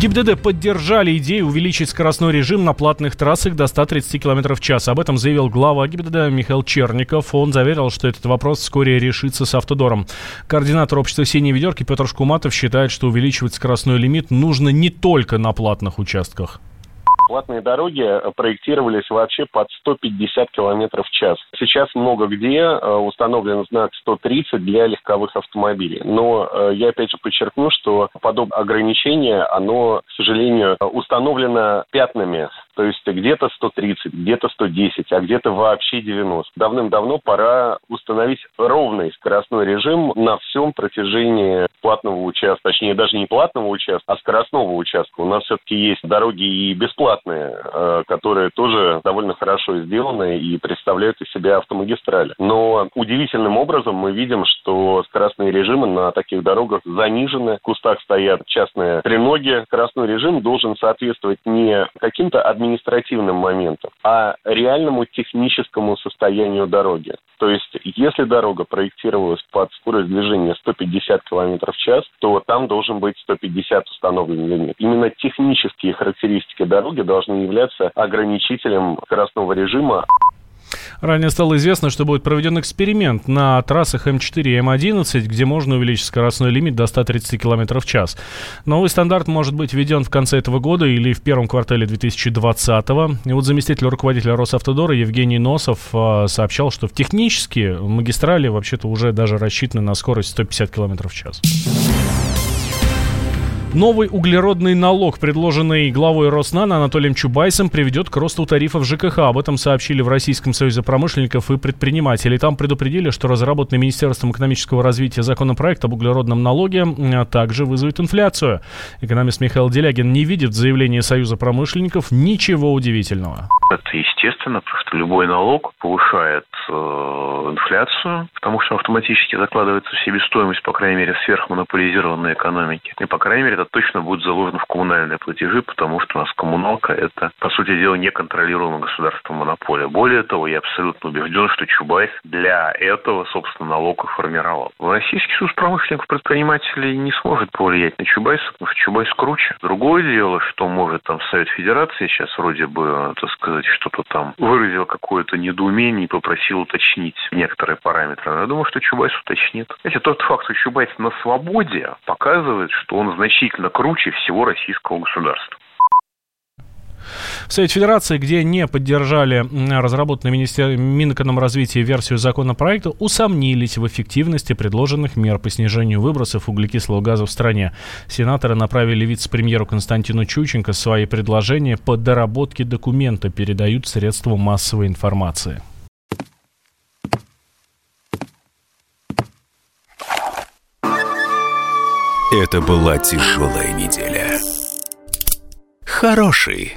ГИБДД поддержали идею увеличить скоростной режим на платных трассах до 130 км в час. Об этом заявил глава ГИБДД Михаил Черников. Он заверил, что этот вопрос вскоре решится с автодором. Координатор общества «Синие ведерки» Петр Шкуматов считает, что увеличивать скоростной лимит нужно не только на платных участках. Платные дороги э, проектировались вообще под 150 км в час. Сейчас много где э, установлен знак 130 для легковых автомобилей. Но э, я опять же подчеркну, что подобное ограничение, оно, к сожалению, установлено пятнами то есть где-то 130, где-то 110, а где-то вообще 90. Давным-давно пора установить ровный скоростной режим на всем протяжении платного участка, точнее даже не платного участка, а скоростного участка. У нас все-таки есть дороги и бесплатные, э, которые тоже довольно хорошо сделаны и представляют из себя автомагистрали. Но удивительным образом мы видим, что скоростные режимы на таких дорогах занижены, в кустах стоят частные треноги. Скоростной режим должен соответствовать не каким-то административным административным моментом, а реальному техническому состоянию дороги. То есть, если дорога проектировалась под скорость движения 150 км в час, то там должен быть 150 установленный лимит. Именно технические характеристики дороги должны являться ограничителем скоростного режима. Ранее стало известно, что будет проведен эксперимент на трассах М4 и М11, где можно увеличить скоростной лимит до 130 км в час. Новый стандарт может быть введен в конце этого года или в первом квартале 2020 -го. И вот заместитель руководителя Росавтодора Евгений Носов э, сообщал, что в технически магистрали вообще-то уже даже рассчитаны на скорость 150 км в час. Новый углеродный налог, предложенный главой Роснана Анатолием Чубайсом, приведет к росту тарифов ЖКХ. Об этом сообщили в Российском союзе промышленников и предпринимателей. Там предупредили, что разработанный Министерством экономического развития законопроект об углеродном налоге а также вызовет инфляцию. Экономист Михаил Делягин не видит в заявлении Союза промышленников ничего удивительного. Это естественно, потому что любой налог повышает э, инфляцию, потому что автоматически закладывается в себестоимость, по крайней мере, сверхмонополизированной экономики. И, по крайней мере, это точно будет заложено в коммунальные платежи, потому что у нас коммуналка – это, по сути дела, неконтролируемая государством монополия. Более того, я абсолютно убежден, что Чубайс для этого, собственно, налог и формировал. Российский союз промышленников предпринимателей не сможет повлиять на Чубайса, потому что Чубайс круче. Другое дело, что может там Совет Федерации сейчас вроде бы, так сказать, что-то там выразил какое-то недоумение и попросил уточнить некоторые параметры. Я думаю, что Чубайс уточнит. Знаете, тот факт, что Чубайс на свободе, показывает, что он значительно круче всего российского государства. В Совете Федерации, где не поддержали разработанную министер... Минэкономразвития версию законопроекта, усомнились в эффективности предложенных мер по снижению выбросов углекислого газа в стране. Сенаторы направили вице-премьеру Константину Чученко свои предложения по доработке документа, передают средства массовой информации. Это была тяжелая неделя. Хороший.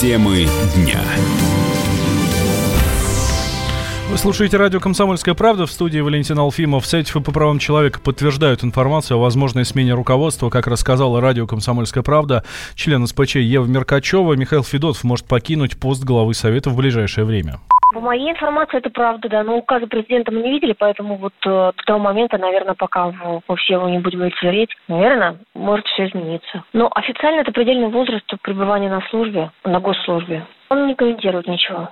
Темы дня. Вы слушаете радио «Комсомольская правда» в студии Валентин Алфимов. Сеть по правам человека подтверждают информацию о возможной смене руководства. Как рассказала радио «Комсомольская правда», член СПЧ Ева Меркачева, Михаил Федотов может покинуть пост главы Совета в ближайшее время. По моей информации, это правда, да. Но указа президента мы не видели, поэтому вот э, до того момента, наверное, пока все его не будем лицезреть, наверное, может все измениться. Но официально это предельный возраст пребывания на службе, на госслужбе. Он не комментирует ничего.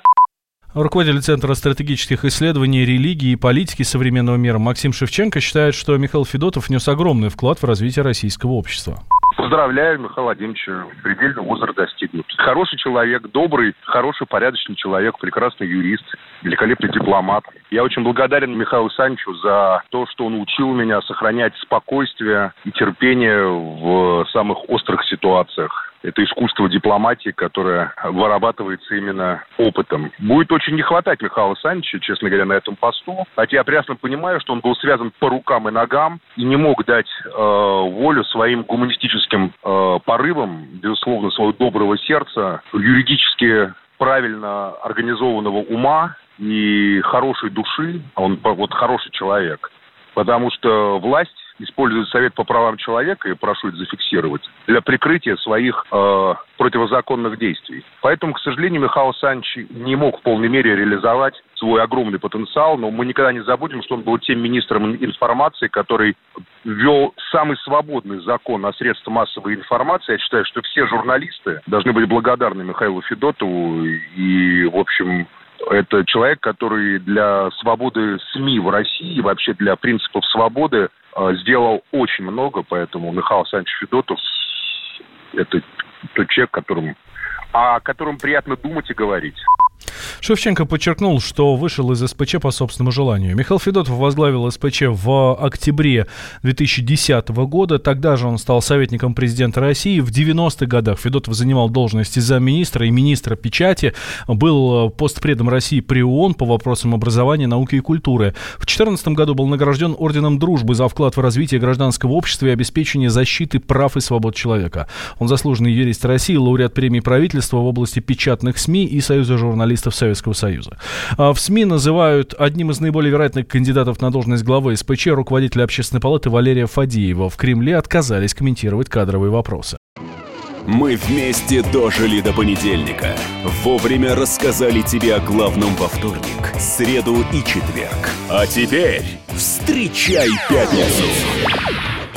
Руководитель Центра стратегических исследований религии и политики современного мира Максим Шевченко считает, что Михаил Федотов внес огромный вклад в развитие российского общества. Поздравляю, Михаил Владимирович, предельный возраст достигнут. Хороший человек, добрый, хороший, порядочный человек, прекрасный юрист, великолепный дипломат. Я очень благодарен Михаилу Санчу за то, что он учил меня сохранять спокойствие и терпение в самых острых ситуациях. Это искусство дипломатии, которое вырабатывается именно опытом. Будет очень не хватать Михаила Санчича, честно говоря, на этом посту. Хотя я прекрасно понимаю, что он был связан по рукам и ногам и не мог дать э, волю своим гуманистическим э, порывам, безусловно, своего доброго сердца, юридически правильно организованного ума и хорошей души. Он вот хороший человек. Потому что власть использует Совет по правам человека, и прошу это зафиксировать, для прикрытия своих э, противозаконных действий. Поэтому, к сожалению, Михаил Александрович не мог в полной мере реализовать свой огромный потенциал, но мы никогда не забудем, что он был тем министром информации, который ввел самый свободный закон о средствах массовой информации. Я считаю, что все журналисты должны быть благодарны Михаилу Федотову и, в общем, это человек, который для свободы СМИ в России и вообще для принципов свободы сделал очень много, поэтому Михаил Александрович Федотов – это тот человек, которым, о котором приятно думать и говорить. Шевченко подчеркнул, что вышел из СПЧ по собственному желанию. Михаил Федотов возглавил СПЧ в октябре 2010 года. Тогда же он стал советником президента России. В 90-х годах Федотов занимал должности замминистра и министра печати. Был постпредом России при ООН по вопросам образования, науки и культуры. В 2014 году был награжден Орденом Дружбы за вклад в развитие гражданского общества и обеспечение защиты прав и свобод человека. Он заслуженный юрист России, лауреат премии правительства в области печатных СМИ и Союза журналистов Советского Союза. А в СМИ называют одним из наиболее вероятных кандидатов на должность главы СПЧ руководителя общественной палаты Валерия Фадеева. В Кремле отказались комментировать кадровые вопросы. Мы вместе дожили до понедельника. Вовремя рассказали тебе о главном во вторник, среду и четверг. А теперь встречай пятницу!